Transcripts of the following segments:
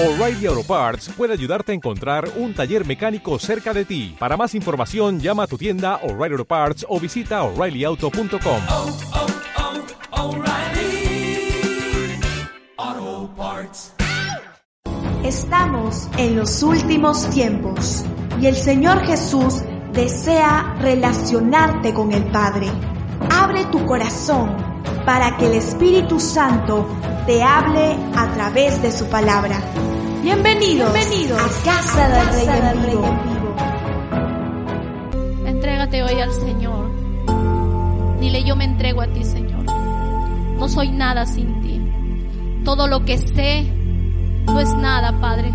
O'Reilly Auto Parts puede ayudarte a encontrar un taller mecánico cerca de ti. Para más información, llama a tu tienda O'Reilly Auto Parts o visita oreillyauto.com. oh, oh, Parts. Estamos en los últimos tiempos y el Señor Jesús desea relacionarte con el Padre. Abre tu corazón para que el Espíritu Santo te hable a través de su palabra. Bienvenidos, Bienvenidos a Casa del Rey en Vivo. Entrégate hoy al Señor. Dile, yo me entrego a ti, Señor. No soy nada sin ti. Todo lo que sé no es nada, Padre.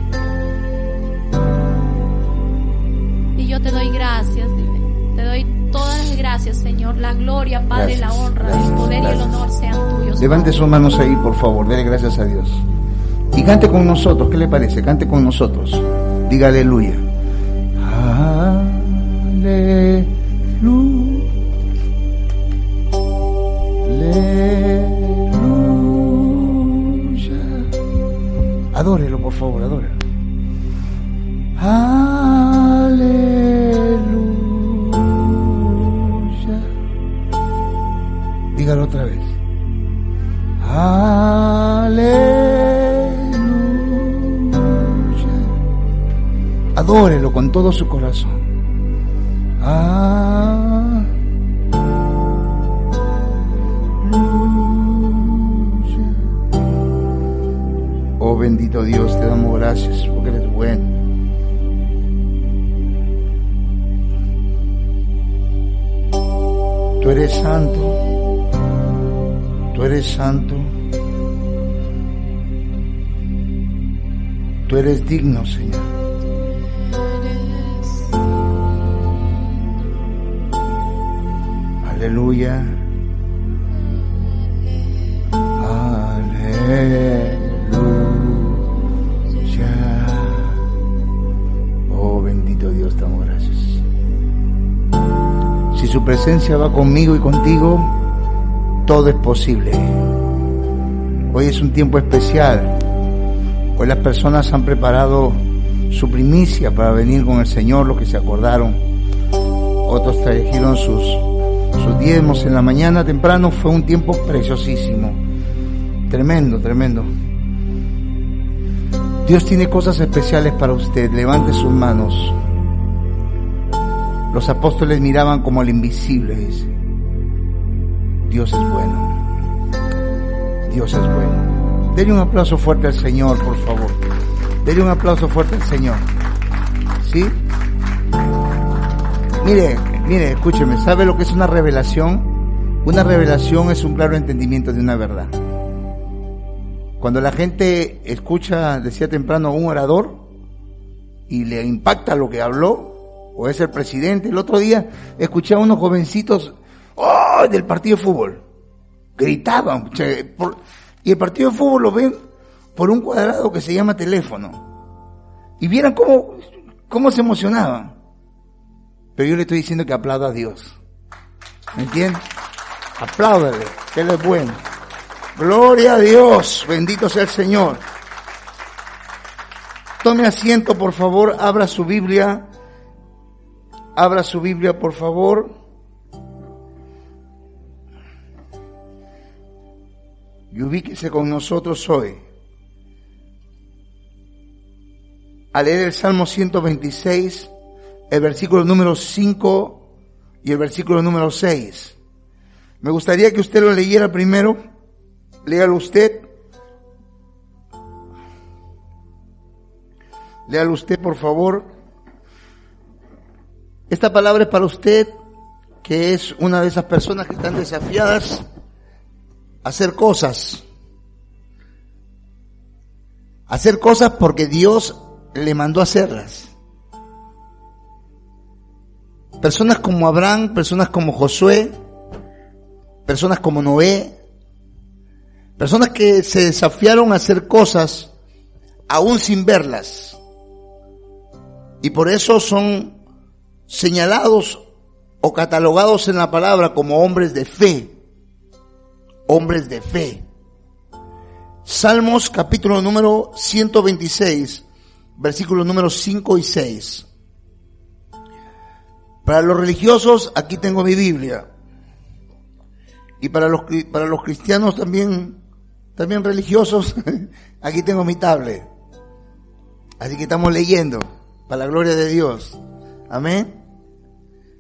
Y yo te doy gracias, dile. Te doy todas las gracias, Señor. La gloria, Padre, Gracias, la honra, gracias, el poder y el honor sean tuyos. Levante sus manos ahí, por favor. Dele gracias a Dios. Y cante con nosotros. ¿Qué le parece? Cante con nosotros. Diga aleluya. Aleluya. Aleluya. Adórelo, por favor, adórelo. Aleluya. Dígalo otra vez. Aleluya. Adórelo con todo su corazón. Aleluya. Oh bendito Dios, te damos gracias porque eres bueno. Tú eres santo. Tú eres santo. Tú eres digno, Señor. Aleluya. Aleluya. Oh bendito Dios, damos gracias. Si su presencia va conmigo y contigo, todo es posible. Hoy es un tiempo especial. Hoy las personas han preparado su primicia para venir con el Señor, los que se acordaron. Otros trajeron sus, sus diezmos en la mañana temprano. Fue un tiempo preciosísimo. Tremendo, tremendo. Dios tiene cosas especiales para usted. Levante sus manos. Los apóstoles miraban como al invisible, dice. Dios es bueno. Dios es bueno. Denle un aplauso fuerte al Señor, por favor. Denle un aplauso fuerte al Señor. ¿Sí? Mire, mire, escúcheme. ¿Sabe lo que es una revelación? Una revelación es un claro entendimiento de una verdad. Cuando la gente escucha, decía temprano, a un orador y le impacta lo que habló, o es el presidente, el otro día escuché a unos jovencitos ¡oh! del partido de fútbol. Gritaban. y el partido de fútbol lo ven por un cuadrado que se llama teléfono. Y vieran cómo, cómo se emocionaban. Pero yo le estoy diciendo que aplauda a Dios. ¿Me entiendes? Apláudale, que Él es bueno. Gloria a Dios, bendito sea el Señor. Tome asiento, por favor, abra su Biblia. Abra su Biblia, por favor. Y ubíquese con nosotros hoy. A leer el Salmo 126, el versículo número 5 y el versículo número 6. Me gustaría que usted lo leyera primero. Léalo usted. Léalo usted, por favor. Esta palabra es para usted, que es una de esas personas que están desafiadas a hacer cosas. Hacer cosas porque Dios le mandó hacerlas. Personas como Abraham, personas como Josué, personas como Noé, personas que se desafiaron a hacer cosas aún sin verlas. Y por eso son señalados o catalogados en la palabra como hombres de fe. Hombres de fe. Salmos capítulo número 126, versículos números 5 y 6. Para los religiosos, aquí tengo mi Biblia. Y para los, para los cristianos también, también religiosos, aquí tengo mi tablet. Así que estamos leyendo, para la gloria de Dios. Amén.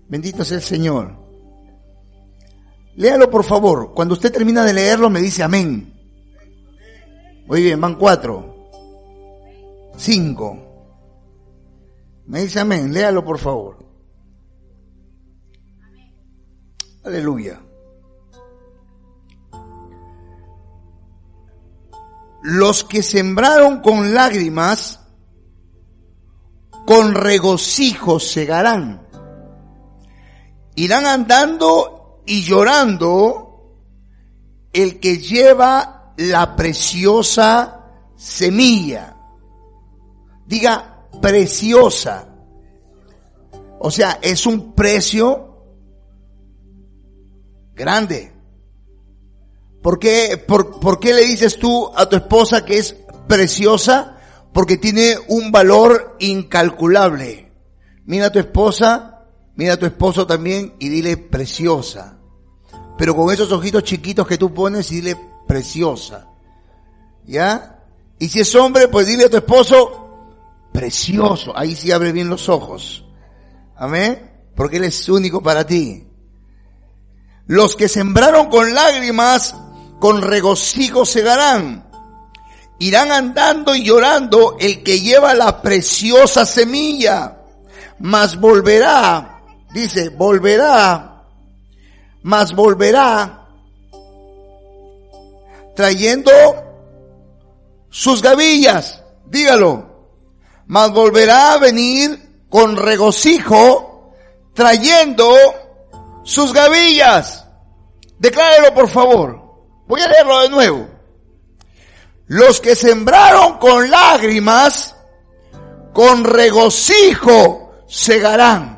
Bendito sea el Señor. Léalo por favor. Cuando usted termina de leerlo me dice amén. Muy bien, van cuatro. Cinco. Me dice amén. Léalo por favor. Aleluya. Los que sembraron con lágrimas, con regocijo segarán. Irán andando y llorando el que lleva la preciosa semilla. Diga preciosa. O sea, es un precio grande. ¿Por qué, por, por qué le dices tú a tu esposa que es preciosa? Porque tiene un valor incalculable. Mira a tu esposa, mira a tu esposo también y dile preciosa. Pero con esos ojitos chiquitos que tú pones y dile preciosa. ¿Ya? Y si es hombre, pues dile a tu esposo precioso. Ahí sí abre bien los ojos. Amén. Porque él es único para ti. Los que sembraron con lágrimas, con regocijo segarán. Irán andando y llorando el que lleva la preciosa semilla. Mas volverá, dice, volverá, mas volverá trayendo sus gavillas. Dígalo. Mas volverá a venir con regocijo trayendo sus gavillas. Declárelo por favor. Voy a leerlo de nuevo. Los que sembraron con lágrimas, con regocijo segarán.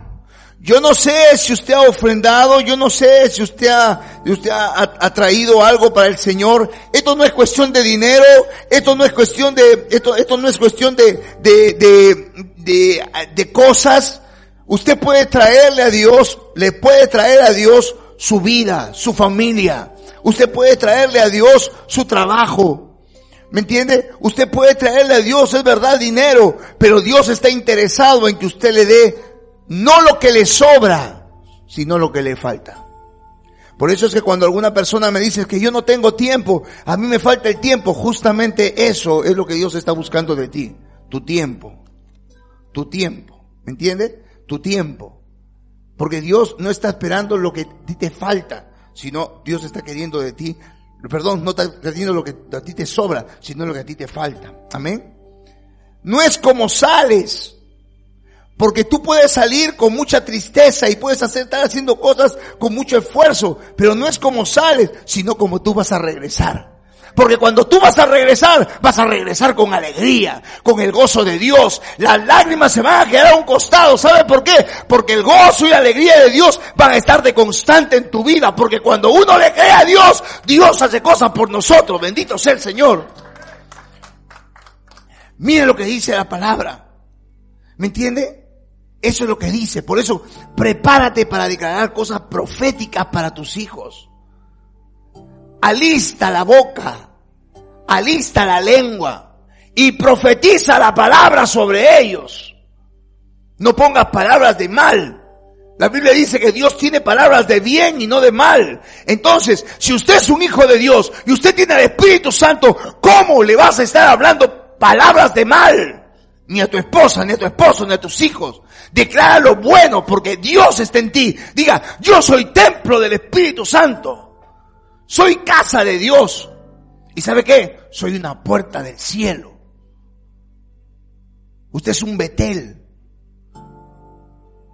Yo no sé si usted ha ofrendado, yo no sé si usted ha, usted ha- ha traído algo para el Señor. Esto no es cuestión de dinero, esto no es cuestión de, esto, esto no es cuestión de, de, de, de, de cosas. Usted puede traerle a Dios, le puede traer a Dios su vida, su familia. Usted puede traerle a Dios su trabajo. ¿Me entiende? Usted puede traerle a Dios, es verdad, dinero, pero Dios está interesado en que usted le dé no lo que le sobra, sino lo que le falta. Por eso es que cuando alguna persona me dice que yo no tengo tiempo, a mí me falta el tiempo, justamente eso es lo que Dios está buscando de ti, tu tiempo, tu tiempo, ¿me entiende? Tu tiempo. Porque Dios no está esperando lo que a ti te falta, sino Dios está queriendo de ti, perdón, no está queriendo lo que a ti te sobra, sino lo que a ti te falta. Amén. No es como sales, porque tú puedes salir con mucha tristeza y puedes hacer, estar haciendo cosas con mucho esfuerzo, pero no es como sales, sino como tú vas a regresar. Porque cuando tú vas a regresar, vas a regresar con alegría, con el gozo de Dios. Las lágrimas se van a quedar a un costado. ¿Sabe por qué? Porque el gozo y la alegría de Dios van a estar de constante en tu vida. Porque cuando uno le cree a Dios, Dios hace cosas por nosotros. Bendito sea el Señor. Mire lo que dice la palabra. ¿Me entiende? Eso es lo que dice. Por eso, prepárate para declarar cosas proféticas para tus hijos. Alista la boca, alista la lengua y profetiza la palabra sobre ellos. No pongas palabras de mal. La Biblia dice que Dios tiene palabras de bien y no de mal. Entonces, si usted es un hijo de Dios y usted tiene el Espíritu Santo, ¿cómo le vas a estar hablando palabras de mal? Ni a tu esposa, ni a tu esposo, ni a tus hijos. Declara lo bueno porque Dios está en ti. Diga, yo soy templo del Espíritu Santo. Soy casa de Dios. ¿Y sabe qué? Soy una puerta del cielo. Usted es un Betel.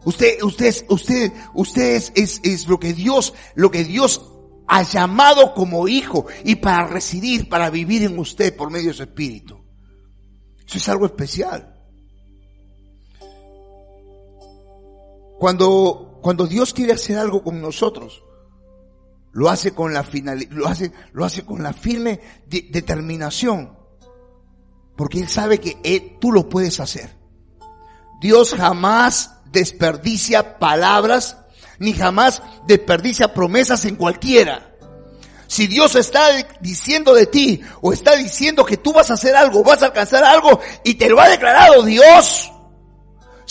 Usted, usted, usted, usted es, es, es lo que Dios, lo que Dios ha llamado como hijo y para residir, para vivir en usted por medio de su espíritu. Eso es algo especial. Cuando, cuando Dios quiere hacer algo con nosotros, lo hace con la final, lo hace, lo hace con la firme de- determinación. Porque Él sabe que él- tú lo puedes hacer. Dios jamás desperdicia palabras, ni jamás desperdicia promesas en cualquiera. Si Dios está diciendo de ti, o está diciendo que tú vas a hacer algo, vas a alcanzar algo, y te lo ha declarado Dios,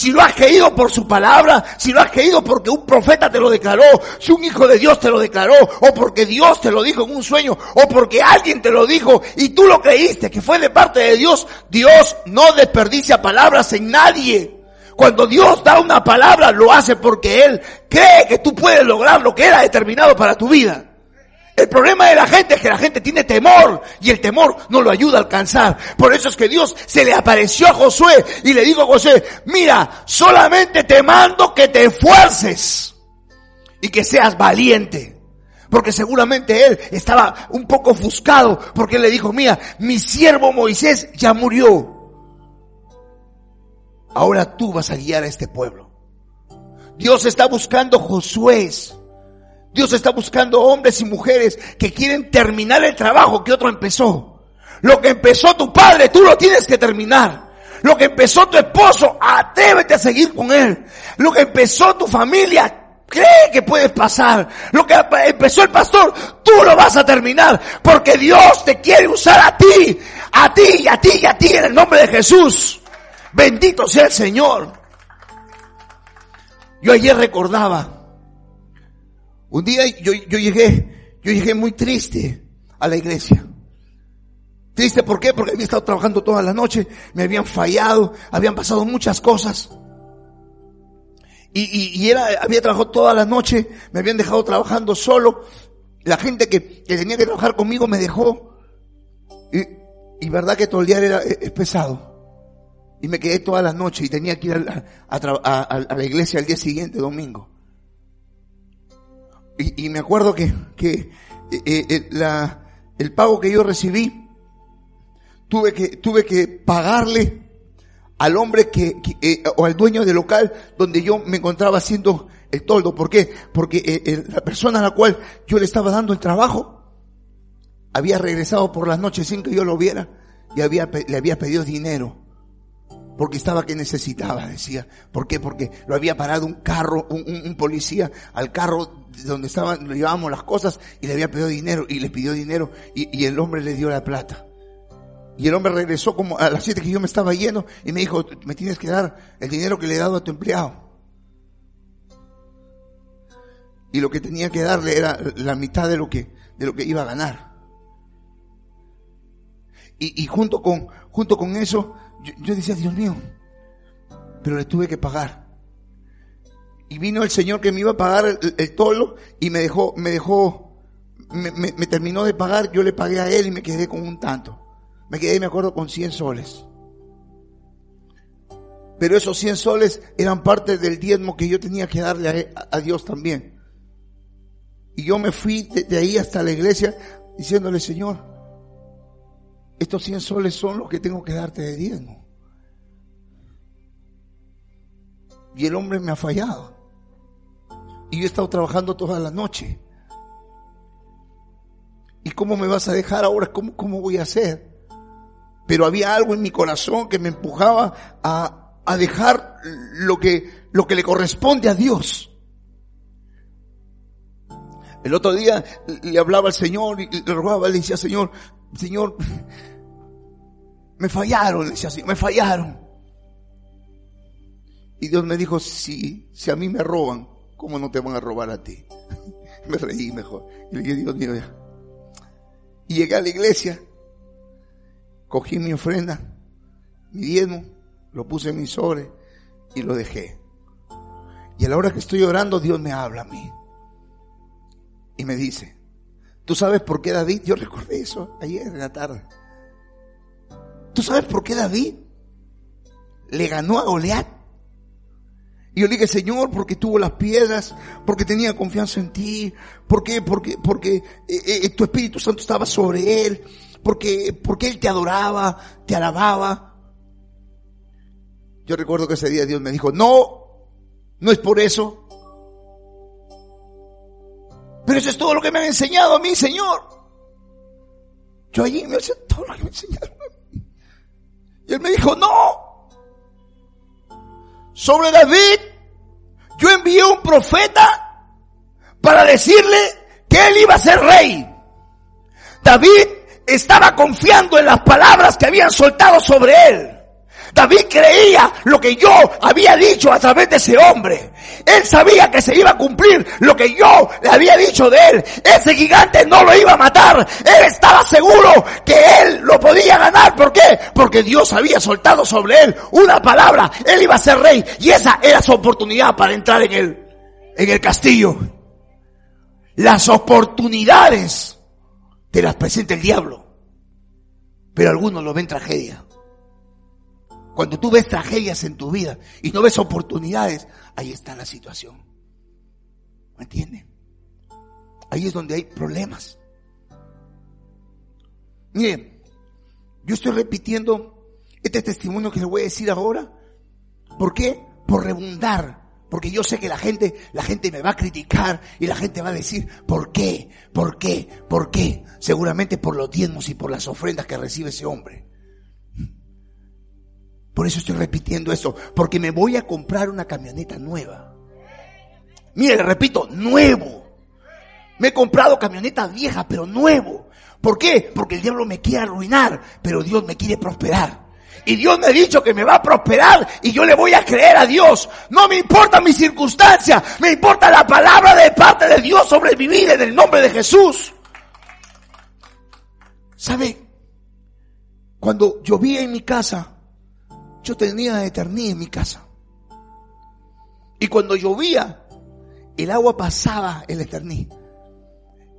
si lo has creído por su palabra, si lo has creído porque un profeta te lo declaró, si un hijo de Dios te lo declaró, o porque Dios te lo dijo en un sueño, o porque alguien te lo dijo y tú lo creíste que fue de parte de Dios, Dios no desperdicia palabras en nadie. Cuando Dios da una palabra, lo hace porque Él cree que tú puedes lograr lo que Él ha determinado para tu vida. El problema de la gente es que la gente tiene temor y el temor no lo ayuda a alcanzar. Por eso es que Dios se le apareció a Josué y le dijo a Josué, mira, solamente te mando que te esfuerces y que seas valiente. Porque seguramente él estaba un poco ofuscado porque él le dijo, mira, mi siervo Moisés ya murió. Ahora tú vas a guiar a este pueblo. Dios está buscando Josué. Dios está buscando hombres y mujeres que quieren terminar el trabajo que otro empezó. Lo que empezó tu padre, tú lo tienes que terminar. Lo que empezó tu esposo, atrévete a seguir con él. Lo que empezó tu familia, cree que puedes pasar. Lo que empezó el pastor, tú lo vas a terminar. Porque Dios te quiere usar a ti, a ti a ti y a ti en el nombre de Jesús. Bendito sea el Señor. Yo ayer recordaba, un día yo, yo llegué, yo llegué muy triste a la iglesia. Triste, ¿por qué? Porque había estado trabajando toda la noche, me habían fallado, habían pasado muchas cosas. Y, y, y era, había trabajado toda la noche, me habían dejado trabajando solo. La gente que, que tenía que trabajar conmigo me dejó. Y, y verdad que día era, es pesado. Y me quedé toda la noche y tenía que ir a, a, a, a la iglesia al día siguiente, domingo. Y, me acuerdo que, que eh, eh, la, el pago que yo recibí, tuve que, tuve que pagarle al hombre que, eh, o al dueño del local donde yo me encontraba haciendo el toldo. ¿Por qué? Porque eh, la persona a la cual yo le estaba dando el trabajo había regresado por las noches sin que yo lo viera y había, le había pedido dinero. Porque estaba que necesitaba, decía. ¿Por qué? Porque lo había parado un carro, un, un policía al carro donde estaban, le llevábamos las cosas y le había pedido dinero y le pidió dinero y, el hombre le dio la plata. Y el hombre regresó como a las siete que yo me estaba yendo y me dijo, me tienes que dar el dinero que le he dado a tu empleado. Y lo que tenía que darle era la mitad de lo que, de lo que iba a ganar. Y, junto con, junto con eso, yo, decía, Dios mío, pero le tuve que pagar. Y vino el Señor que me iba a pagar el, el tolo y me dejó, me dejó, me, terminó de pagar, yo le pagué a él y me quedé con un tanto. Me quedé, me acuerdo, con 100 soles. Pero esos 100 soles eran parte del diezmo que yo tenía que darle a, Dios también. Y yo me fui de, de, ahí hasta la iglesia diciéndole, Señor, estos 100 soles son los que tengo que darte de diezmo. Y el hombre me ha fallado. Y yo he estado trabajando toda la noche. ¿Y cómo me vas a dejar ahora? ¿Cómo, cómo voy a hacer? pero había algo en mi corazón que me empujaba a, a dejar lo que, lo que le corresponde a Dios. El otro día le hablaba al Señor y le rogaba, le decía, Señor, Señor, me fallaron, le decía así, me fallaron. Y Dios me dijo, si, si a mí me roban, ¿cómo no te van a robar a ti? me reí mejor. Y le dije, Dios mío, ya. Y llegué a la iglesia cogí mi ofrenda, mi diezmo, lo puse en mi sobre y lo dejé. Y a la hora que estoy orando, Dios me habla a mí. Y me dice, ¿tú sabes por qué David? Yo recordé eso ayer en la tarde. ¿Tú sabes por qué David le ganó a Goliat? Y yo le dije, Señor, porque tuvo las piedras, porque tenía confianza en ti, porque, porque, porque eh, eh, tu Espíritu Santo estaba sobre él, porque, porque él te adoraba, te alababa. Yo recuerdo que ese día Dios me dijo, no, no es por eso. pero eso es todo lo que me han enseñado a mí, Señor. Yo allí me decía todo lo que me enseñaron. Y él me dijo, no. Sobre David, yo envié un profeta para decirle que él iba a ser rey. David estaba confiando en las palabras que habían soltado sobre él. David creía lo que yo había dicho a través de ese hombre. Él sabía que se iba a cumplir lo que yo le había dicho de él. Ese gigante no lo iba a matar. Él estaba seguro que él lo podía ganar. ¿Por qué? Porque Dios había soltado sobre él una palabra. Él iba a ser rey y esa era su oportunidad para entrar en el, en el castillo. Las oportunidades te las presenta el diablo. Pero algunos lo ven tragedia. Cuando tú ves tragedias en tu vida y no ves oportunidades, ahí está la situación. ¿Me entienden? Ahí es donde hay problemas. Miren, yo estoy repitiendo este testimonio que les voy a decir ahora. ¿Por qué? Por rebundar. Porque yo sé que la gente, la gente me va a criticar y la gente va a decir, ¿por qué? ¿Por qué? ¿Por qué? Seguramente por los diezmos y por las ofrendas que recibe ese hombre. Por eso estoy repitiendo esto, porque me voy a comprar una camioneta nueva. Mire, le repito, nuevo. Me he comprado camioneta vieja, pero nuevo. ¿Por qué? Porque el diablo me quiere arruinar, pero Dios me quiere prosperar. Y Dios me ha dicho que me va a prosperar y yo le voy a creer a Dios. No me importa mi circunstancia, me importa la palabra de parte de Dios sobre mi vida en el nombre de Jesús. ¿Sabe? Cuando llovía en mi casa, yo tenía eternidad en mi casa. Y cuando llovía, el agua pasaba el eterní.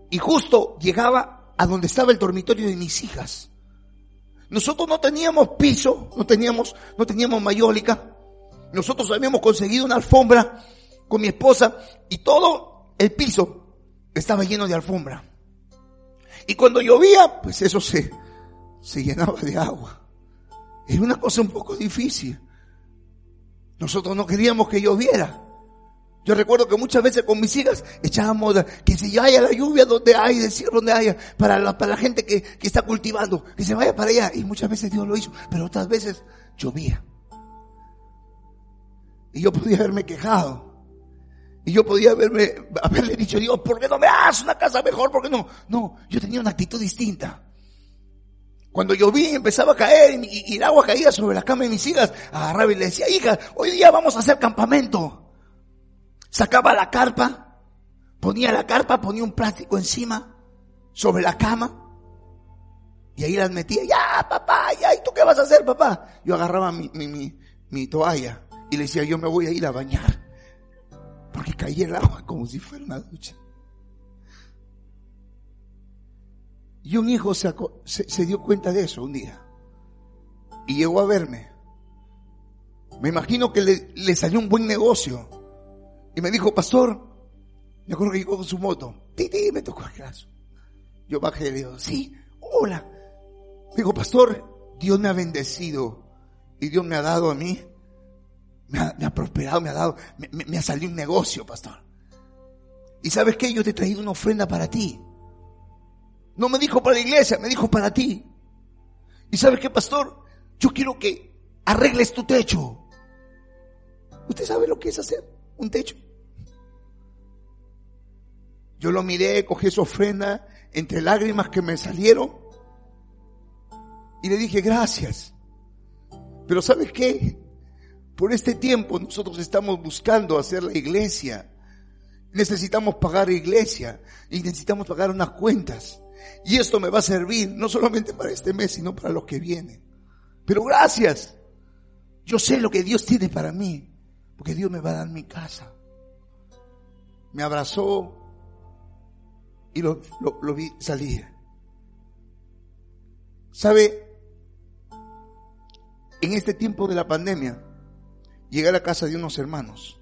Y justo llegaba a donde estaba el dormitorio de mis hijas. Nosotros no teníamos piso, no teníamos, no teníamos mayólica. Nosotros habíamos conseguido una alfombra con mi esposa y todo el piso estaba lleno de alfombra. Y cuando llovía, pues eso se, se llenaba de agua. Era una cosa un poco difícil. Nosotros no queríamos que lloviera. Yo recuerdo que muchas veces con mis hijas echábamos que se vaya la lluvia donde hay, decir donde haya, para la, para la gente que, que está cultivando, que se vaya para allá. Y muchas veces Dios lo hizo, pero otras veces llovía. Y yo podía haberme quejado. Y yo podía haberme, haberle dicho, Dios, ¿por qué no me das una casa mejor? ¿Por qué no? No, yo tenía una actitud distinta. Cuando llovía y empezaba a caer y, el agua caía sobre la cama de mis hijas, agarraba y le decía, hija, hoy día vamos a hacer campamento sacaba la carpa, ponía la carpa, ponía un plástico encima, sobre la cama, y ahí las metía, ya papá, ya, ¿y tú qué vas a hacer papá? Yo agarraba mi, mi, mi, toalla y le decía, yo me voy a ir a bañar, porque caía el agua como si fuera una ducha. Y un hijo se, se, dio cuenta de eso un día y llegó a verme. Me imagino que le, salió un buen negocio y me dijo, pastor, me acuerdo que llegó con su moto. Titi, me tocó el brazo. Yo bajé y le digo, sí, hola. Me dijo, pastor, Dios me ha bendecido y Dios me ha dado a mí, me ha, prosperado, me ha dado, me, me, ha salido un negocio, pastor. Y sabes qué, yo te he traído una ofrenda para ti. No me dijo para la iglesia, me dijo para ti. Y sabes qué, pastor, yo quiero que arregles tu techo. ¿Usted sabe lo que es hacer? un techo. Yo lo miré, cogí su ofrenda entre lágrimas que me salieron y le dije gracias. Pero ¿sabes qué? Por este tiempo nosotros estamos buscando hacer la iglesia. Necesitamos pagar iglesia y necesitamos pagar unas cuentas. Y esto me va a servir no solamente para este mes, sino para los que vienen. Pero gracias. Yo sé lo que Dios tiene para mí. Porque Dios me va a dar mi casa. Me abrazó y lo, lo, vi salir. ¿Sabe? En este tiempo de la pandemia, llegué a la casa de unos hermanos.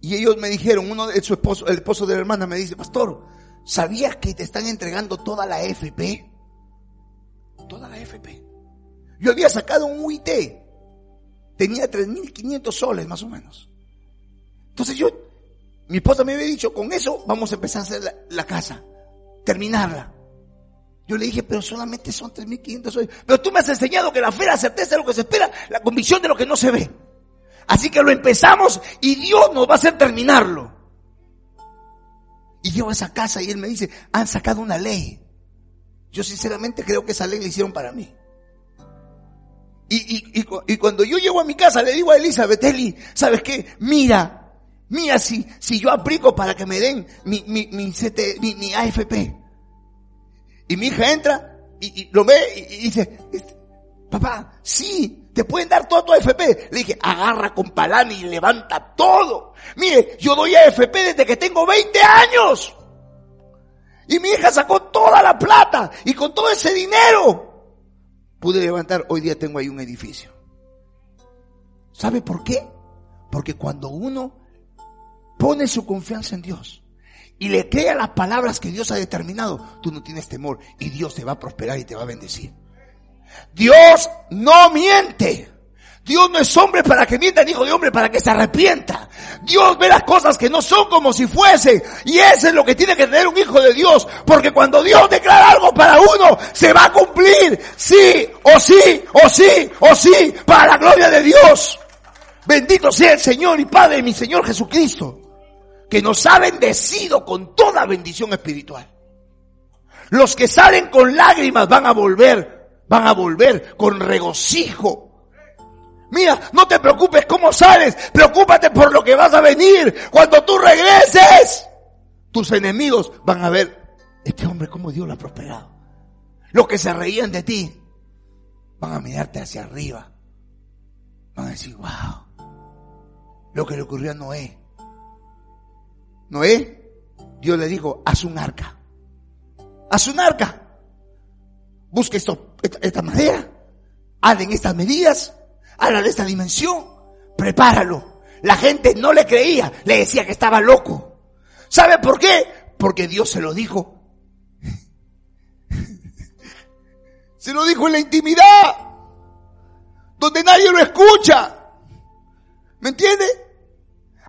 Y ellos me dijeron, uno de su esposo, el esposo de la hermana me dice, pastor, ¿sabías que te están entregando toda la FP? Toda la FP. Yo había sacado un UIT tenía 3.500 soles más o menos. Entonces yo mi esposa me había dicho, con eso vamos a empezar a hacer la, casa, terminarla. Yo le dije, pero solamente son 3.500 hoy. Pero tú me has enseñado que la fe, la certeza de lo que se espera, la convicción de lo que no se ve. Así que lo empezamos y Dios nos va a hacer terminarlo. Y llego a esa casa y él me dice, han sacado una ley. Yo sinceramente creo que esa ley la hicieron para mí. Y, y, y, cuando yo llego a mi casa le digo a Elizabeth, Eli, ¿sabes qué? Mira, mira si, si yo aplico para que me den mi, CT, mi, mi AFP. Y mi hija entra y, lo ve y, y dice, este, papá, sí, te pueden dar todo tu AFP. Le dije, agarra con palani y levanta todo. Mire, yo doy AFP desde que tengo 20 años. Y mi hija sacó toda la plata y con todo ese dinero pude levantar, hoy día tengo ahí un edificio. ¿Sabe por qué? Porque cuando uno pone su confianza en Dios y le crea las palabras que Dios ha determinado, tú no tienes temor y Dios te va a prosperar y te va a bendecir. Dios no miente. Dios no es hombre para que mienta, ni hijo de hombre para que se arrepienta. Dios ve las cosas que no son como si fuesen. Y eso es lo que tiene que tener un hijo de Dios. Porque cuando Dios declara algo para uno, se va a cumplir. Sí, o sí, o sí, o sí, para la gloria de Dios. Bendito sea el Señor y Padre de mi Señor Jesucristo. Que nos ha bendecido con toda bendición espiritual. Los que salen con lágrimas van a volver, van a volver con regocijo Mira, no te preocupes cómo sales, preocúpate por lo que vas a venir. Cuando tú regreses, tus enemigos van a ver, este hombre cómo Dios lo ha prosperado. Los que se reían de ti, van a mirarte hacia arriba. Van a decir, wow, lo que le ocurrió a Noé. Noé, Dios le dijo, haz un arca. Haz un arca. Busca esto, esta, esta madera. Hazle estas medidas Habla de esta dimensión. Prepáralo. La gente no le creía, le decía que estaba loco. ¿Sabe por qué? Porque Dios se lo dijo. Se lo dijo en la intimidad, donde nadie lo escucha. ¿Me entiende?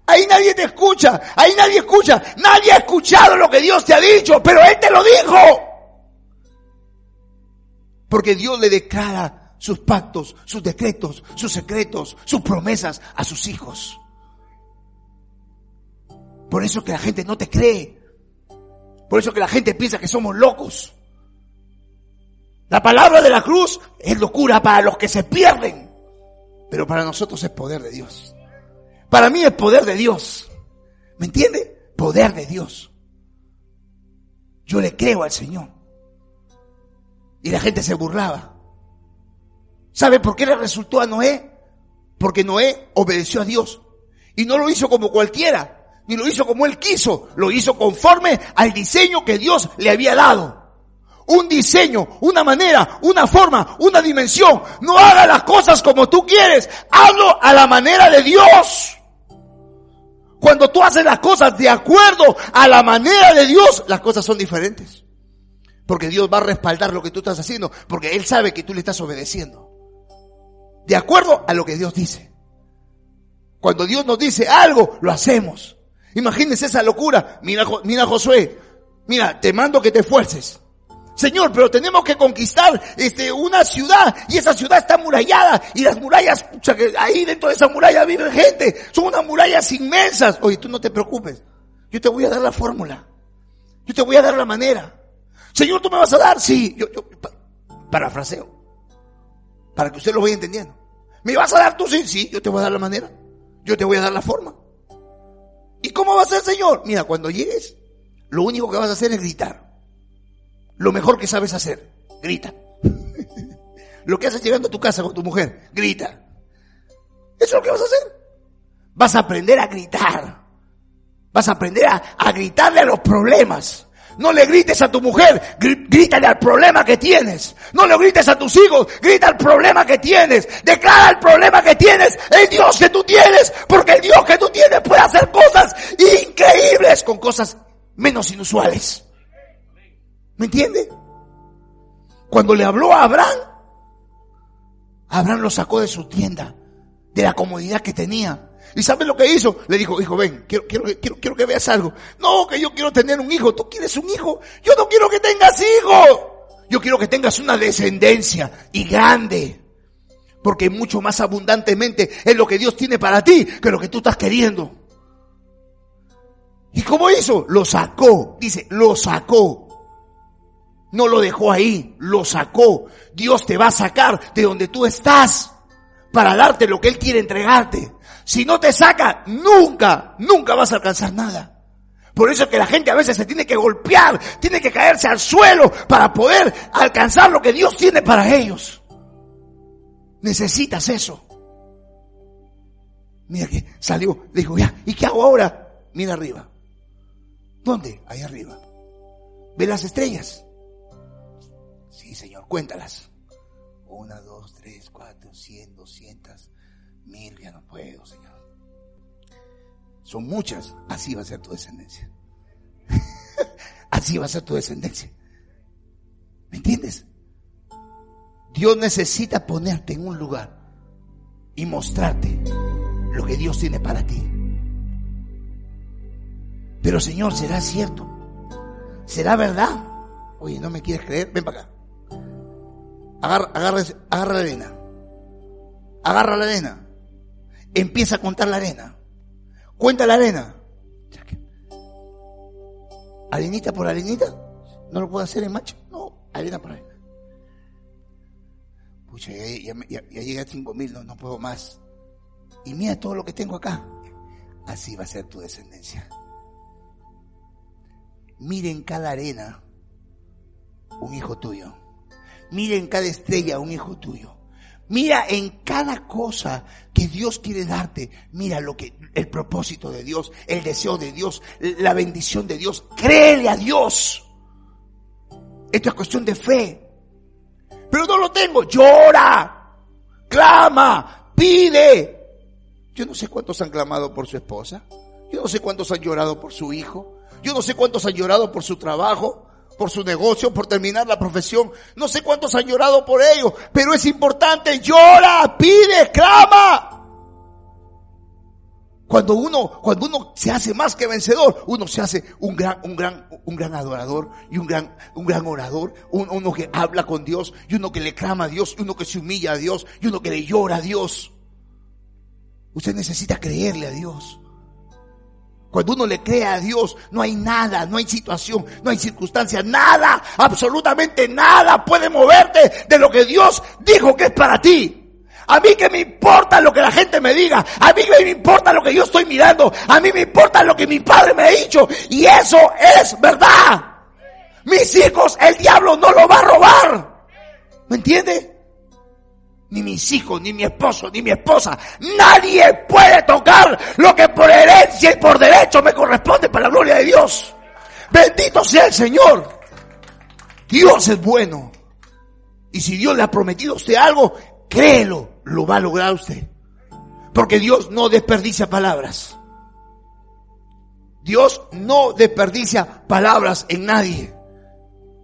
Ahí nadie te escucha, ahí nadie escucha, nadie ha escuchado lo que Dios te ha dicho, pero Él te lo dijo. Porque Dios le declara sus pactos, sus decretos, sus secretos, sus promesas a sus hijos. Por eso que la gente no te cree. Por eso que la gente piensa que somos locos. La palabra de la cruz es locura para los que se pierden. Pero para nosotros es poder de Dios. Para mí es poder de Dios. ¿Me entiende? Poder de Dios. Yo le creo al Señor. Y la gente se burlaba. ¿Sabe por qué le resultó a Noé? Porque Noé obedeció a Dios. Y no lo hizo como cualquiera, ni lo hizo como él quiso, lo hizo conforme al diseño que Dios le había dado. Un diseño, una manera, una forma, una dimensión. No haga las cosas como tú quieres, hazlo a la manera de Dios. Cuando tú haces las cosas de acuerdo a la manera de Dios, las cosas son diferentes. Porque Dios va a respaldar lo que tú estás haciendo, porque Él sabe que tú le estás obedeciendo de acuerdo a lo que Dios dice. Cuando Dios nos dice algo, lo hacemos. Imagínense esa locura. Mira, mira Josué, mira, te mando que te esfuerces. Señor, pero tenemos que conquistar este, una ciudad y esa ciudad está amurallada y las murallas, sea, que ahí dentro de esa muralla vive gente. Son unas murallas inmensas. Oye, tú no te preocupes. Yo te voy a dar la fórmula. Yo te voy a dar la manera. Señor, ¿tú me vas a dar? Sí. Yo, yo, parafraseo. Para que usted lo vaya entendiendo. ¿Me vas a dar tú? Sí, sí, yo te voy a dar la manera. Yo te voy a dar la forma. ¿Y cómo va a ser, Señor? Mira, cuando llegues, lo único que vas a hacer es gritar. Lo mejor que sabes hacer, grita. lo que haces llegando a tu casa con tu mujer, grita. Eso es lo que vas a hacer. Vas a aprender a gritar. Vas a aprender a, a gritarle a los problemas. No le grites a tu mujer, grítale al problema que tienes. No le grites a tus hijos, grita al problema que tienes. Declara el problema que tienes, el Dios que tú tienes, porque el Dios que tú tienes puede hacer cosas increíbles con cosas menos inusuales. ¿Me entiende? Cuando le habló a Abraham, Abraham lo sacó de su tienda, de la comodidad que tenía, ¿Y sabes lo que hizo? Le dijo, hijo, ven, quiero, quiero, quiero, quiero que veas algo. No, que yo quiero tener un hijo. ¿Tú quieres un hijo? Yo no quiero que tengas hijo. Yo quiero que tengas una descendencia y grande. Porque mucho más abundantemente es lo que Dios tiene para ti que lo que tú estás queriendo. ¿Y cómo hizo? Lo sacó. Dice, lo sacó. No lo dejó ahí, lo sacó. Dios te va a sacar de donde tú estás para darte lo que Él quiere entregarte. Si no te saca, nunca, nunca vas a alcanzar nada. Por eso es que la gente a veces se tiene que golpear, tiene que caerse al suelo para poder alcanzar lo que Dios tiene para ellos. Necesitas eso. Mira que salió, dijo, ya, ¿y qué hago ahora? Mira arriba. ¿Dónde? Ahí arriba. ¿Ve las estrellas? Sí, Señor, cuéntalas. Una, dos, tres, cuatro, cien, doscientas, mil, ya no puedo, Señor. Son muchas, así va a ser tu descendencia. así va a ser tu descendencia. ¿Me entiendes? Dios necesita ponerte en un lugar y mostrarte lo que Dios tiene para ti. Pero Señor, ¿será cierto? ¿Será verdad? Oye, ¿no me quieres creer? Ven para acá. Agarra, agarra, agarra la arena. Agarra la arena. Empieza a contar la arena. Cuenta la arena. Arenita por arenita. ¿No lo puedo hacer en macho? No, arena por arena. Pucha, ya, ya, llegué a cinco mil, no, no puedo más. Y mira todo lo que tengo acá. Así va a ser tu descendencia. Miren cada arena un hijo tuyo. Mira en cada estrella un hijo tuyo. Mira en cada cosa que Dios quiere darte. Mira lo que, el propósito de Dios, el deseo de Dios, la bendición de Dios. Créele a Dios. Esto es cuestión de fe. Pero no lo tengo. Llora. Clama. Pide. Yo no sé cuántos han clamado por su esposa. Yo no sé cuántos han llorado por su hijo. Yo no sé cuántos han llorado por su trabajo por su negocio, por terminar la profesión. No sé cuántos han llorado por ello, pero es importante. Llora, pide, clama. Cuando uno, cuando uno se hace más que vencedor, uno se hace un gran, un gran, un gran adorador y un gran, un gran orador, uno que habla con Dios y uno que le clama a Dios, y uno que se humilla a Dios y uno que le llora a Dios. Usted necesita creerle a Dios. Cuando uno le cree a Dios, no hay nada, no hay situación, no hay circunstancia, nada, absolutamente nada puede moverte de lo que Dios dijo que es para ti. A mí que me importa lo que la gente me diga, a mí que me importa lo que yo estoy mirando, a mí me importa lo que mi padre me ha dicho, y eso es verdad. Mis hijos, el diablo no lo va a robar. ¿Me entiende? Ni mis hijos, ni mi esposo, ni mi esposa. Nadie puede tocar lo que por herencia y por derecho me corresponde para la gloria de Dios. Bendito sea el Señor. Dios es bueno. Y si Dios le ha prometido a usted algo, créelo, lo va a lograr usted. Porque Dios no desperdicia palabras. Dios no desperdicia palabras en nadie.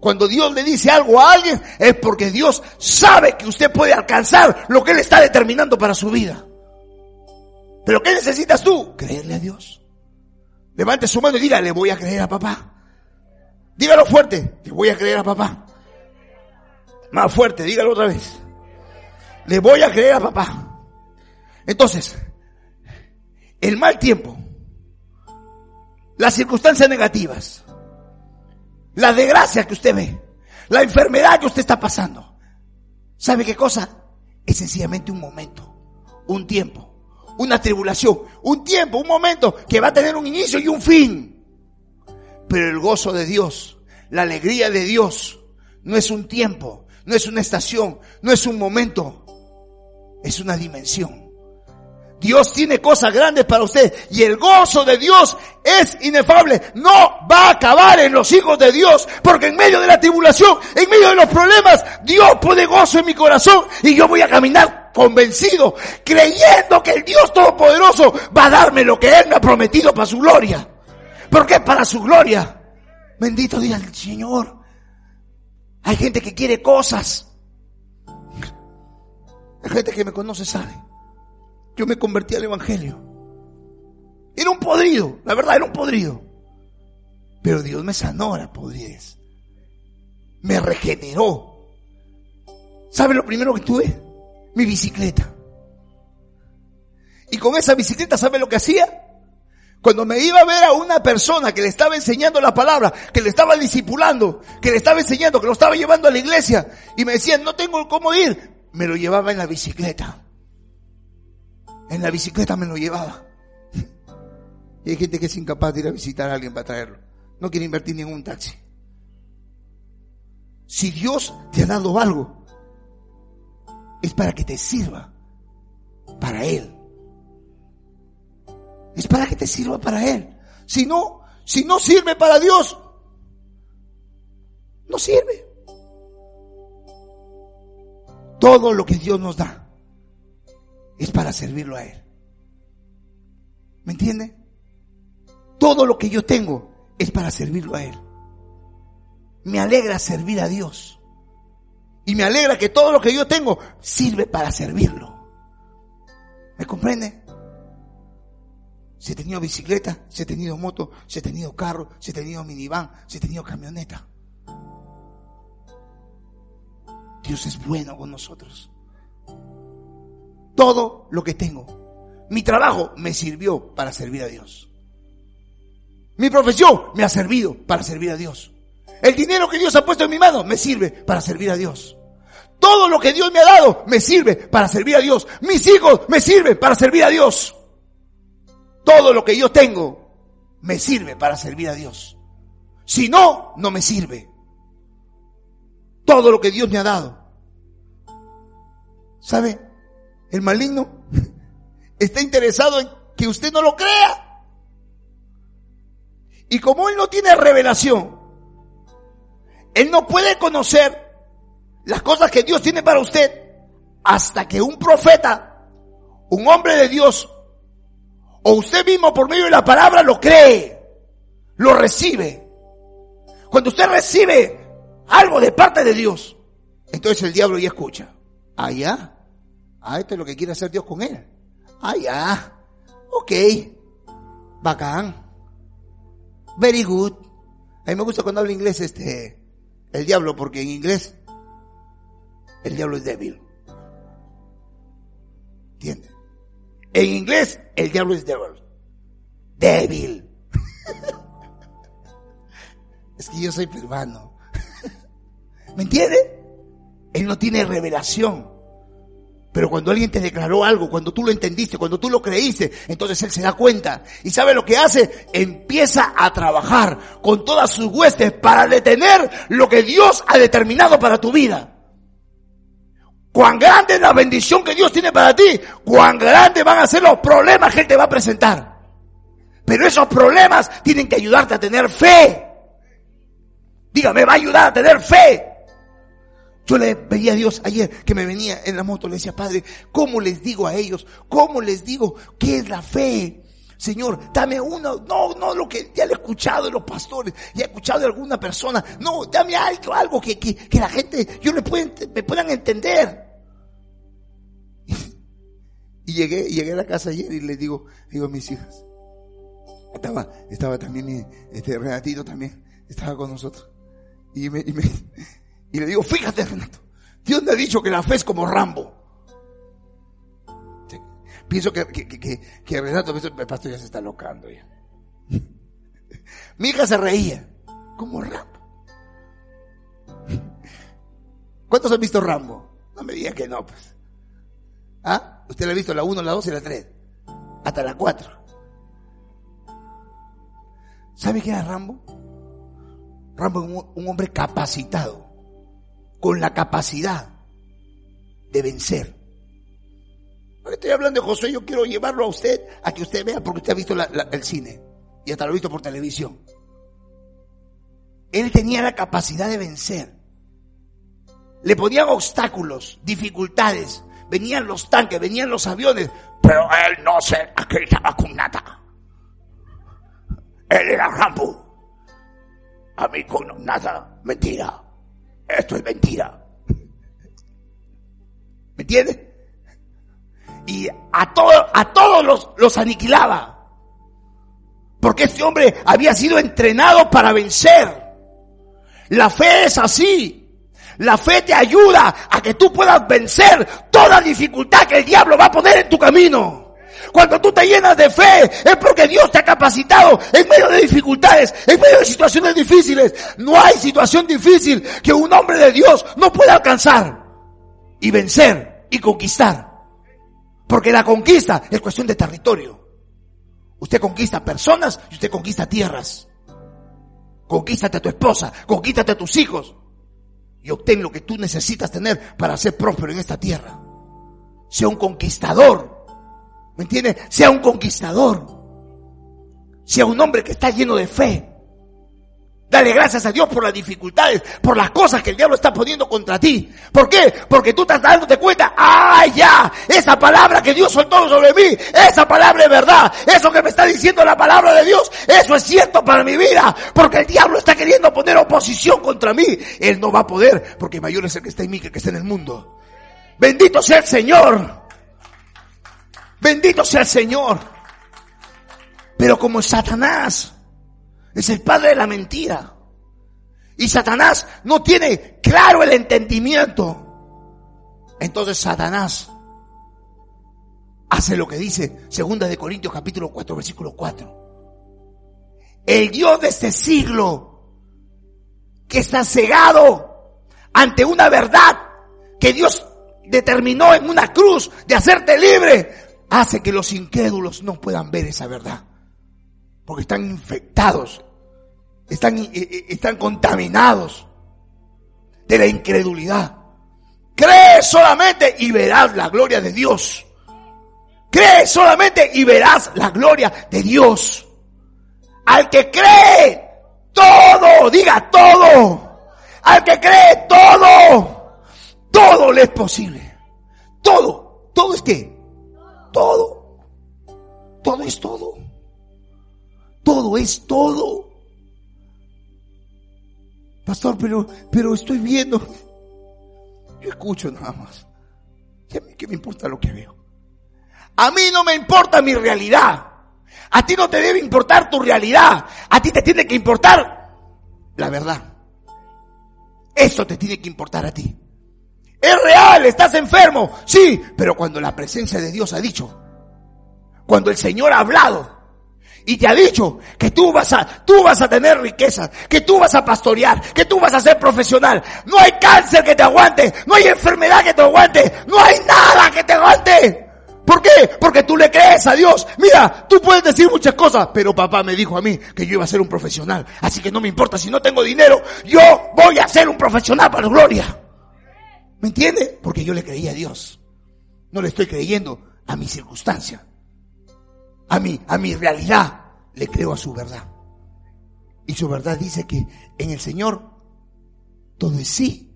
Cuando Dios le dice algo a alguien es porque Dios sabe que usted puede alcanzar lo que Él está determinando para su vida. Pero ¿qué necesitas tú? Creerle a Dios. Levante su mano y diga, le voy a creer a papá. Dígalo fuerte, le voy a creer a papá. Más fuerte, dígalo otra vez. Le voy a creer a papá. Entonces, el mal tiempo, las circunstancias negativas, la desgracia que usted ve, la enfermedad que usted está pasando. ¿Sabe qué cosa? Es sencillamente un momento, un tiempo, una tribulación, un tiempo, un momento que va a tener un inicio y un fin. Pero el gozo de Dios, la alegría de Dios, no es un tiempo, no es una estación, no es un momento, es una dimensión. Dios tiene cosas grandes para usted y el gozo de Dios es inefable. No va a acabar en los hijos de Dios porque en medio de la tribulación, en medio de los problemas, Dios pone gozo en mi corazón y yo voy a caminar convencido, creyendo que el Dios Todopoderoso va a darme lo que Él me ha prometido para su gloria. Porque es para su gloria. Bendito diga el Señor. Hay gente que quiere cosas. Hay gente que me conoce sabe. Yo me convertí al Evangelio Era un podrido, la verdad, era un podrido. Pero Dios me sanó la podridez. Me regeneró. ¿Sabe lo primero que tuve? Mi bicicleta. Y con esa bicicleta, ¿sabe lo que hacía? Cuando me iba a ver a una persona que le estaba enseñando la palabra, que le estaba discipulando, que le estaba enseñando, que lo estaba llevando a la iglesia, y me decían, no tengo cómo ir, me lo llevaba en la bicicleta. En la bicicleta me lo llevaba. Y hay gente que es incapaz de ir a visitar a alguien para traerlo. No quiere invertir ni en un taxi. Si Dios te ha dado algo, es para que te sirva para Él. Es para que te sirva para Él. Si no, si no sirve para Dios, no sirve. Todo lo que Dios nos da es para servirlo a Él. ¿Me entiende? Todo lo que yo tengo es para servirlo a Él. Me alegra servir a Dios. Y me alegra que todo lo que yo tengo sirve para servirlo. ¿Me comprende? Si he tenido bicicleta, si he tenido moto, si he tenido carro, si he tenido minivan, si he tenido camioneta. Dios es bueno con nosotros. Todo lo que tengo. Mi trabajo me sirvió para servir a Dios. Mi profesión me ha servido para servir a Dios. El dinero que Dios ha puesto en mi mano me sirve para servir a Dios. Todo lo que Dios me ha dado me sirve para servir a Dios. Mis hijos me sirven para servir a Dios. Todo lo que yo tengo me sirve para servir a Dios. Si no, no me sirve. Todo lo que Dios me ha dado. ¿Sabe? El maligno está interesado en que usted no lo crea. Y como él no tiene revelación, él no puede conocer las cosas que Dios tiene para usted hasta que un profeta, un hombre de Dios, o usted mismo por medio de la palabra lo cree, lo recibe. Cuando usted recibe algo de parte de Dios, entonces el diablo ya escucha. Ah, ya. Ah, esto es lo que quiere hacer Dios con él. Ah, ya. Ok. Bacán. Very good. A mí me gusta cuando habla inglés este, el diablo, porque en inglés el diablo es débil. ¿Entiendes? En inglés el diablo es débil. Débil. es que yo soy peruano. ¿Me entiende? Él no tiene revelación. Pero cuando alguien te declaró algo, cuando tú lo entendiste, cuando tú lo creíste, entonces él se da cuenta. ¿Y sabe lo que hace? Empieza a trabajar con todas sus huestes para detener lo que Dios ha determinado para tu vida. Cuán grande es la bendición que Dios tiene para ti, cuán grande van a ser los problemas que Él te va a presentar. Pero esos problemas tienen que ayudarte a tener fe. Dígame, va a ayudar a tener fe. Yo le pedí a Dios ayer que me venía en la moto, le decía, Padre, ¿cómo les digo a ellos? ¿Cómo les digo qué es la fe? Señor, dame uno, no, no lo que ya le he escuchado de los pastores, ya he escuchado de alguna persona, no, dame algo, algo que, que, que la gente, yo le pueden, me puedan entender. Y llegué, llegué a la casa ayer y le digo, digo a mis hijas, estaba, estaba también mi, este Renatito también, estaba con nosotros. Y me, y me, y le digo, fíjate Renato, Dios me ha dicho que la fe es como Rambo. Pienso que, que, que, que Renato, el pastor ya se está locando ya. Mi hija se reía, como Rambo. ¿Cuántos han visto Rambo? No me diga que no, pues. ¿Ah? Usted la ha visto la 1, la 2 y la 3. Hasta la 4. ¿Sabe qué era Rambo? Rambo es un hombre capacitado con la capacidad de vencer. Estoy hablando de José, yo quiero llevarlo a usted a que usted vea porque usted ha visto el cine y hasta lo ha visto por televisión. Él tenía la capacidad de vencer. Le ponían obstáculos, dificultades, venían los tanques, venían los aviones, pero él no se acreditaba con nada. Él era Rambo. A mí con nada, mentira. Esto es mentira. ¿Me entiendes? Y a, todo, a todos los, los aniquilaba. Porque este hombre había sido entrenado para vencer. La fe es así. La fe te ayuda a que tú puedas vencer toda dificultad que el diablo va a poner en tu camino. Cuando tú te llenas de fe es porque Dios te ha capacitado en medio de dificultades, en medio de situaciones difíciles. No hay situación difícil que un hombre de Dios no pueda alcanzar y vencer y conquistar. Porque la conquista es cuestión de territorio. Usted conquista personas y usted conquista tierras. Conquístate a tu esposa, conquístate a tus hijos y obtén lo que tú necesitas tener para ser próspero en esta tierra. Sea un conquistador. ¿Me entiendes? Sea un conquistador. Sea un hombre que está lleno de fe. Dale gracias a Dios por las dificultades, por las cosas que el diablo está poniendo contra ti. ¿Por qué? Porque tú estás dándote cuenta, ¡ah, ya! Esa palabra que Dios soltó sobre mí, esa palabra es verdad. Eso que me está diciendo la palabra de Dios, eso es cierto para mi vida. Porque el diablo está queriendo poner oposición contra mí. Él no va a poder, porque mayor es el que está en mí que el que está en el mundo. Bendito sea el Señor. Bendito sea el Señor. Pero como Satanás es el padre de la mentira. Y Satanás no tiene claro el entendimiento. Entonces Satanás hace lo que dice segunda de Corintios capítulo 4 versículo 4. El Dios de este siglo que está cegado ante una verdad que Dios determinó en una cruz de hacerte libre, hace que los incrédulos no puedan ver esa verdad. Porque están infectados, están, eh, eh, están contaminados de la incredulidad. Cree solamente y verás la gloria de Dios. Cree solamente y verás la gloria de Dios. Al que cree todo, diga todo. Al que cree todo, todo le es posible. Todo, todo es que, todo, todo es todo. Todo es todo. Pastor, pero, pero estoy viendo. Yo escucho nada más. ¿Y a mí qué me importa lo que veo? A mí no me importa mi realidad. A ti no te debe importar tu realidad. A ti te tiene que importar la verdad. Eso te tiene que importar a ti. Es real, estás enfermo. Sí, pero cuando la presencia de Dios ha dicho, cuando el Señor ha hablado, y te ha dicho que tú vas a, tú vas a tener riquezas, que tú vas a pastorear, que tú vas a ser profesional. No hay cáncer que te aguante, no hay enfermedad que te aguante, no hay nada que te aguante. ¿Por qué? Porque tú le crees a Dios. Mira, tú puedes decir muchas cosas, pero papá me dijo a mí que yo iba a ser un profesional. Así que no me importa si no tengo dinero, yo voy a ser un profesional para gloria. ¿Me entiende? Porque yo le creí a Dios. No le estoy creyendo a mi circunstancia a mi, a mi realidad, le creo a su verdad. Y su verdad dice que en el Señor todo es sí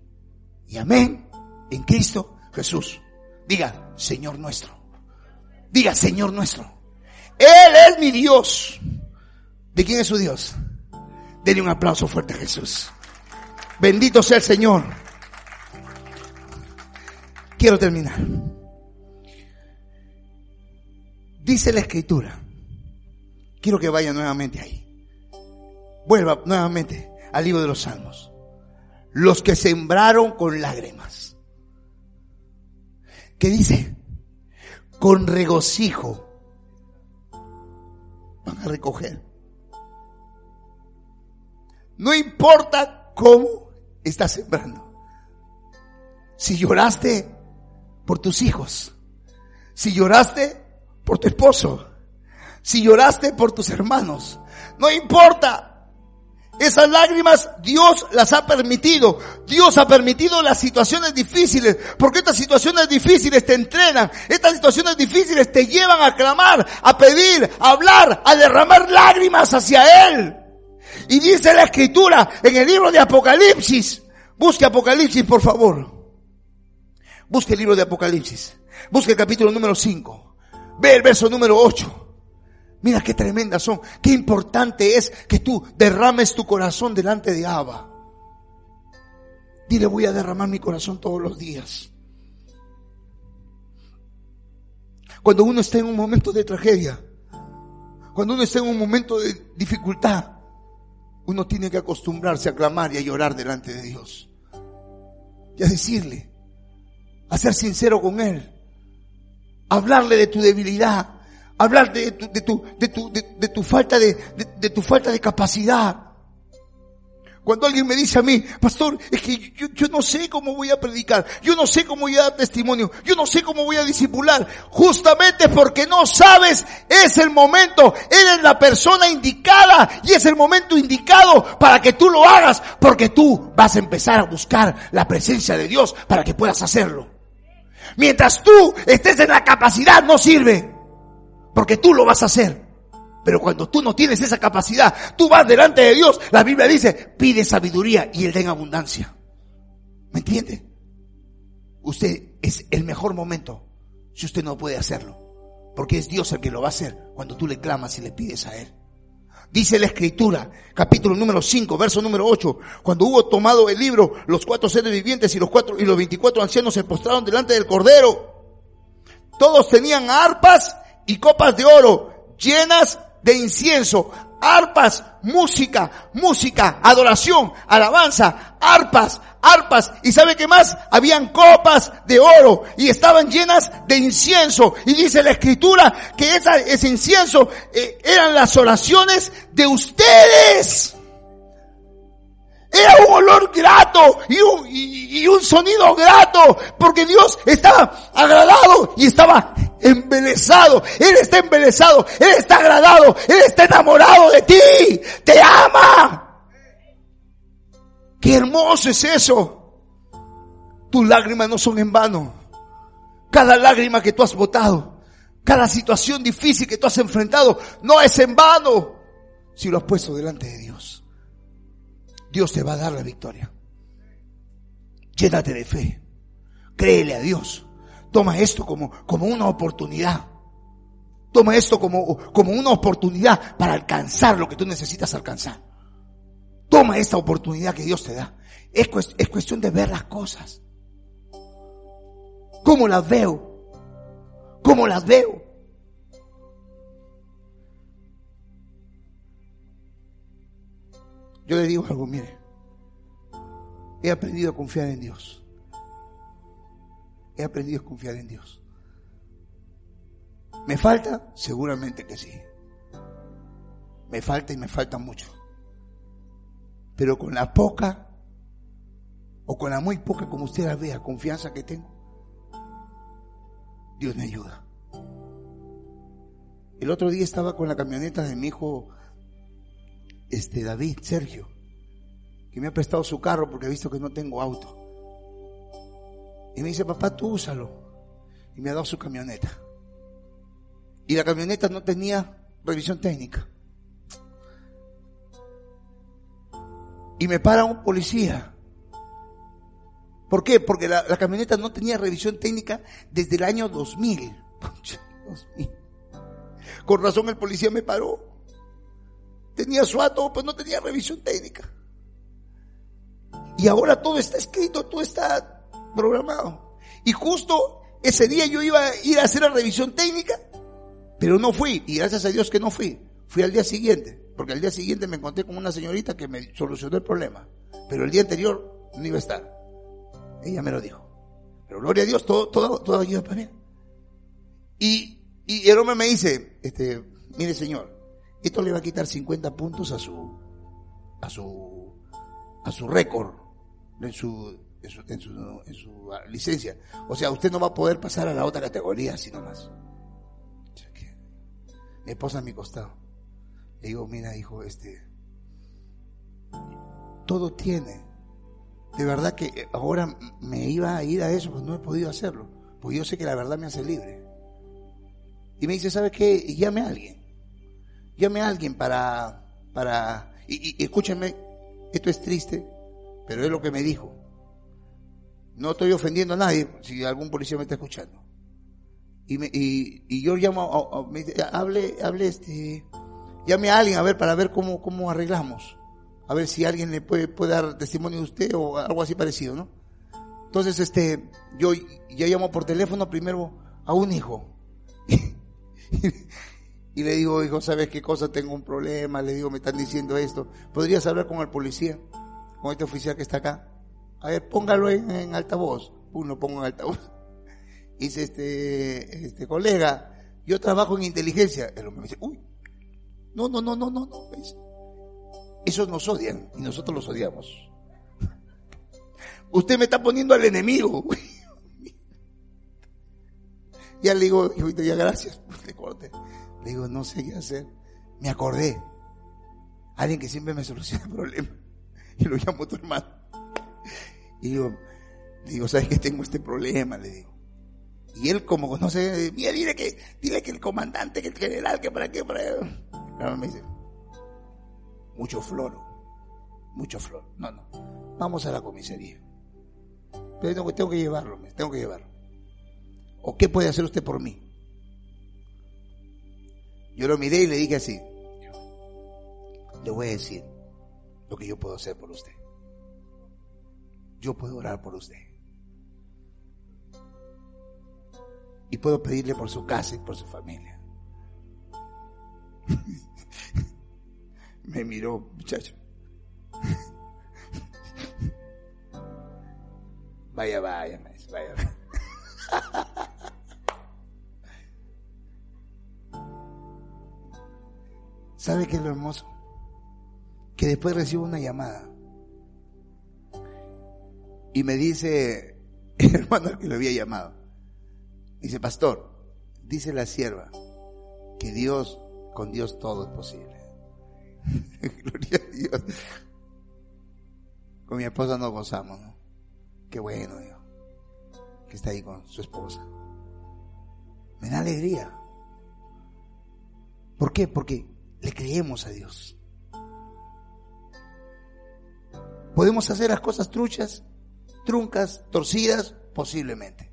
y amén en Cristo Jesús. Diga, Señor nuestro. Diga, Señor nuestro. Él es mi Dios. ¿De quién es su Dios? Denle un aplauso fuerte a Jesús. Bendito sea el Señor. Quiero terminar. Dice la escritura. Quiero que vaya nuevamente ahí. Vuelva nuevamente al libro de los Salmos. Los que sembraron con lágrimas. ¿Qué dice? Con regocijo van a recoger. No importa cómo estás sembrando. Si lloraste por tus hijos, si lloraste por tu esposo, si lloraste por tus hermanos, no importa. Esas lágrimas Dios las ha permitido. Dios ha permitido las situaciones difíciles, porque estas situaciones difíciles te entrenan. Estas situaciones difíciles te llevan a clamar, a pedir, a hablar, a derramar lágrimas hacia Él. Y dice la escritura en el libro de Apocalipsis. Busque Apocalipsis, por favor. Busque el libro de Apocalipsis. Busque el capítulo número 5. Ve el verso número 8. Mira qué tremendas son. Qué importante es que tú derrames tu corazón delante de Abba. Dile, voy a derramar mi corazón todos los días. Cuando uno está en un momento de tragedia, Cuando uno está en un momento de dificultad, uno tiene que acostumbrarse a clamar y a llorar delante de Dios. Y a decirle, a ser sincero con Él, hablarle de tu debilidad, hablar de tu, de tu, de tu, de, tu falta de, de tu falta de capacidad. Cuando alguien me dice a mí, pastor, es que yo, yo, no sé cómo voy a predicar, yo no sé cómo voy a dar testimonio, yo no sé cómo voy a disipular, justamente porque no sabes, es el momento, eres la persona indicada y es el momento indicado para que tú lo hagas, porque tú vas a empezar a buscar la presencia de Dios para que puedas hacerlo. Mientras tú estés en la capacidad, no sirve, porque tú lo vas a hacer. Pero cuando tú no tienes esa capacidad, tú vas delante de Dios. La Biblia dice, pide sabiduría y Él da en abundancia. ¿Me entiende? Usted es el mejor momento si usted no puede hacerlo. Porque es Dios el que lo va a hacer cuando tú le clamas y le pides a Él. Dice la escritura, capítulo número 5, verso número 8, cuando hubo tomado el libro, los cuatro seres vivientes y los cuatro, y los 24 ancianos se postraron delante del cordero. Todos tenían arpas y copas de oro llenas de incienso, arpas, música, música, adoración, alabanza, arpas, arpas. ¿Y sabe qué más? Habían copas de oro y estaban llenas de incienso. Y dice la escritura que ese incienso eh, eran las oraciones de ustedes. Era un olor grato y un, sonido grato porque Dios estaba agradado y estaba embelesado. Él está embelesado. Él está agradado. Él está enamorado de ti. Te ama. Qué hermoso es eso. Tus lágrimas no son en vano. Cada lágrima que tú has botado, cada situación difícil que tú has enfrentado, no es en vano. Si lo has puesto delante de Dios, Dios te va a dar la victoria. Llénate de fe. Créele a Dios. Toma esto como, como una oportunidad. Toma esto como, como una oportunidad para alcanzar lo que tú necesitas alcanzar. Toma esta oportunidad que Dios te da. Es, es cuestión de ver las cosas. ¿Cómo las veo? ¿Cómo las veo? Yo le digo algo, mire. He aprendido a confiar en Dios he aprendido a confiar en Dios. ¿Me falta? Seguramente que sí. Me falta y me falta mucho. Pero con la poca, o con la muy poca, como usted la vea, confianza que tengo, Dios me ayuda. El otro día estaba con la camioneta de mi hijo, este David, Sergio, que me ha prestado su carro porque ha visto que no tengo auto. Y me dice, papá, tú úsalo. Y me ha dado su camioneta. Y la camioneta no tenía revisión técnica. Y me para un policía. ¿Por qué? Porque la, camioneta no tenía revisión técnica desde el año 2000. 2000. Con razón el policía me paró. Tenía su ato, pues no tenía revisión técnica. Y ahora todo está escrito, todo está programado. Y justo ese día yo iba a ir a hacer la revisión técnica, pero no fui. Y gracias a Dios que no fui. Fui al día siguiente, porque al día siguiente me encontré con una señorita que me solucionó el problema. Pero el día anterior no iba a estar. Ella me lo dijo. Pero gloria a Dios, todo, todo, todo ayuda para bien. Y, y el hombre me dice, este, mire señor, esto le va a quitar 50 puntos a su, a su, a su récord en su en su, en su, licencia. O sea, usted no va a poder pasar a la otra categoría así nomás. Mi esposa a mi costado. Le digo, mira, hijo, este, todo tiene. De verdad que ahora me iba a ir a eso, pues no he podido hacerlo. Porque yo sé que la verdad me hace libre. Y me dice, ¿sabe qué? Llame a alguien. Llame a alguien para, para, y, y escúchenme, esto es triste, pero es lo que me dijo. No estoy ofendiendo a nadie si algún policía me está escuchando. Y, me, y, yo llamo, me hable, hable este, llame a alguien a ver para ver cómo, cómo arreglamos. A ver si alguien le puede, puede dar testimonio de usted o algo así parecido, ¿no? Entonces, este, yo ya llamo por teléfono primero a un hijo. Y le digo, hijo, ¿sabes qué cosa? Tengo un problema. Le digo, me están diciendo esto. ¿Podrías hablar con el policía? Con este oficial que está acá. A ver, póngalo en, en altavoz. Pum, lo pongo en altavoz. Dice este, este colega, yo trabajo en inteligencia. El hombre me dice, uy, no, no, no, no, no, no. Esos nos odian y nosotros los odiamos. Usted me está poniendo al enemigo. Ya le digo, hijito, ya gracias. Le corté. Le digo, no sé qué hacer. Me acordé. Alguien que siempre me soluciona problemas. Y lo llamo tu hermano. Y digo, digo, ¿sabes que tengo este problema? Le digo. Y él como conoce, mira, dile que, dile que el comandante, que el general, que para qué, para Claro, me dice, mucho floro, mucho flor. No, no, vamos a la comisaría. Pero tengo, que llevarlo, tengo que llevarlo. ¿O qué puede hacer usted por mí? Yo lo miré y le dije así, le voy a decir lo que yo puedo hacer por usted. Yo puedo orar por usted. Y puedo pedirle por su casa y por su familia. Me miró, muchacho. Vaya, vaya, vaya, vaya. ¿Sabe qué es lo hermoso? Que después recibo una llamada. Y me dice el hermano que lo había llamado. Dice, pastor, dice la sierva que Dios, con Dios todo es posible. Gloria a Dios. Con mi esposa nos gozamos, ¿no? Qué bueno, Dios. Que está ahí con su esposa. Me da alegría. ¿Por qué? Porque le creemos a Dios. Podemos hacer las cosas truchas, truncas, torcidas, posiblemente.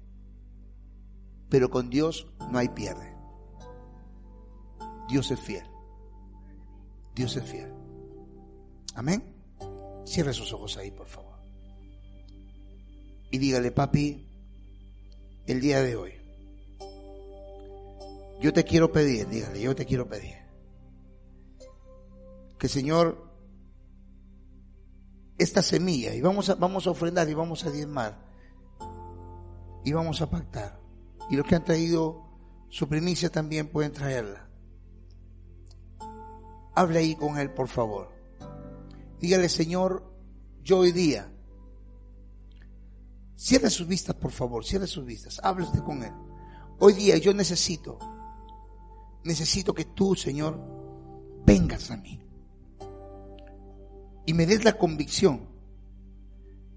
Pero con Dios no hay pierde. Dios es fiel. Dios es fiel. Amén. Cierre sus ojos ahí, por favor. Y dígale, papi, el día de hoy, yo te quiero pedir, dígale, yo te quiero pedir, que Señor, esta semilla, y vamos a, vamos a ofrendar y vamos a diezmar, y vamos a pactar. Y los que han traído su primicia también pueden traerla. Hable ahí con él, por favor. Dígale, Señor, yo hoy día, cierre sus vistas, por favor, cierre sus vistas, hable usted con él. Hoy día yo necesito, necesito que tú, Señor, vengas a mí y me des la convicción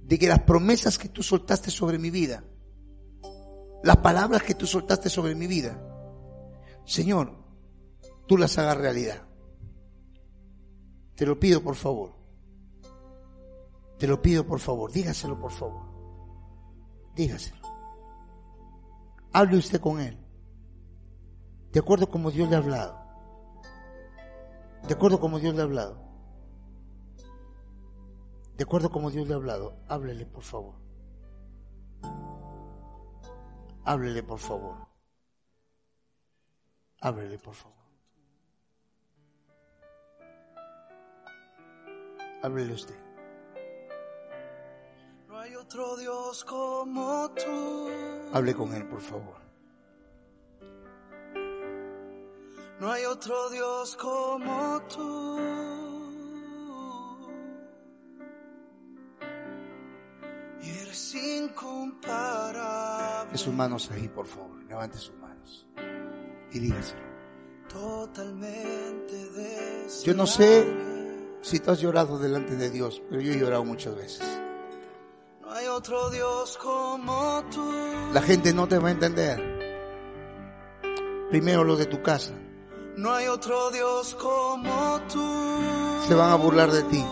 de que las promesas que tú soltaste sobre mi vida, las palabras que tú soltaste sobre mi vida, Señor, tú las hagas realidad. Te lo pido por favor. Te lo pido por favor. Dígaselo por favor. Dígaselo. Hable usted con él. De acuerdo como Dios le ha hablado. De acuerdo como Dios le ha hablado. De acuerdo como Dios le ha hablado. Háblele por favor. Háblele por favor. Háblele por favor. Háblele usted. No hay otro Dios como tú. Hable con él, por favor. No hay otro Dios como tú. Eres incomparable. De sus manos ahí, por favor. Levante sus manos. Y dígaselo. Totalmente deseable. Yo no sé si tú has llorado delante de Dios, pero yo he llorado muchas veces. No hay otro Dios como tú. La gente no te va a entender. Primero lo de tu casa. No hay otro Dios como tú. Se van a burlar de ti.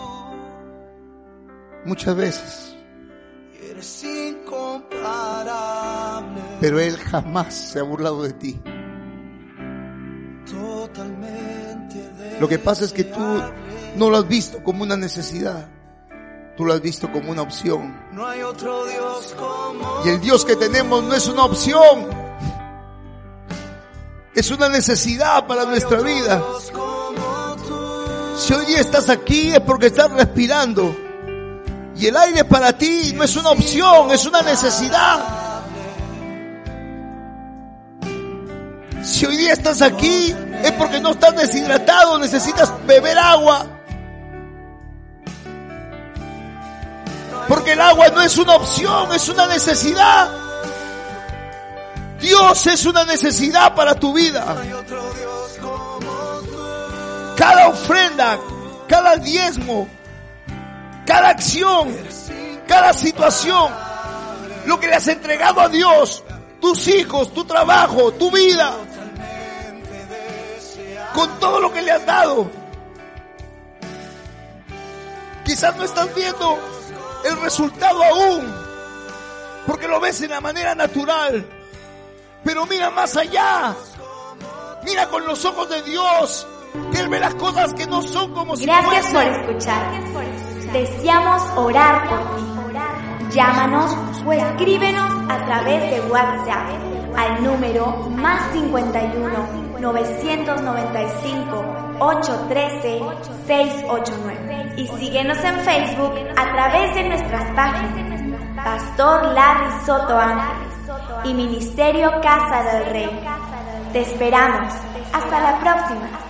Muchas veces. Incomparable. Pero Él jamás se ha burlado de ti. Totalmente Lo que pasa es que tú no lo has visto como una necesidad. Tú lo has visto como una opción. No hay otro Dios como Y el Dios que tenemos no es una opción. Es una necesidad para nuestra vida. Si hoy día estás aquí es porque estás respirando. Y el aire para ti no es una opción, es una necesidad. Si hoy día estás aquí es porque no estás deshidratado, necesitas beber agua. Porque el agua no es una opción, es una necesidad. Dios es una necesidad para tu vida. Cada ofrenda, cada diezmo, cada acción, cada situación, lo que le has entregado a Dios, tus hijos, tu trabajo, tu vida, con todo lo que le has dado. Quizás no estás viendo el resultado aún, porque lo ves en la manera natural, pero mira más allá, mira con los ojos de Dios, que Él ve las cosas que no son como si Gracias por fuesen. escuchar. Deseamos orar por ti. Llámanos o escríbenos a través de WhatsApp al número más 51 995 813 689 y síguenos en Facebook a través de nuestras páginas Pastor Larry Soto Ángeles y Ministerio Casa del Rey. Te esperamos. Hasta la próxima.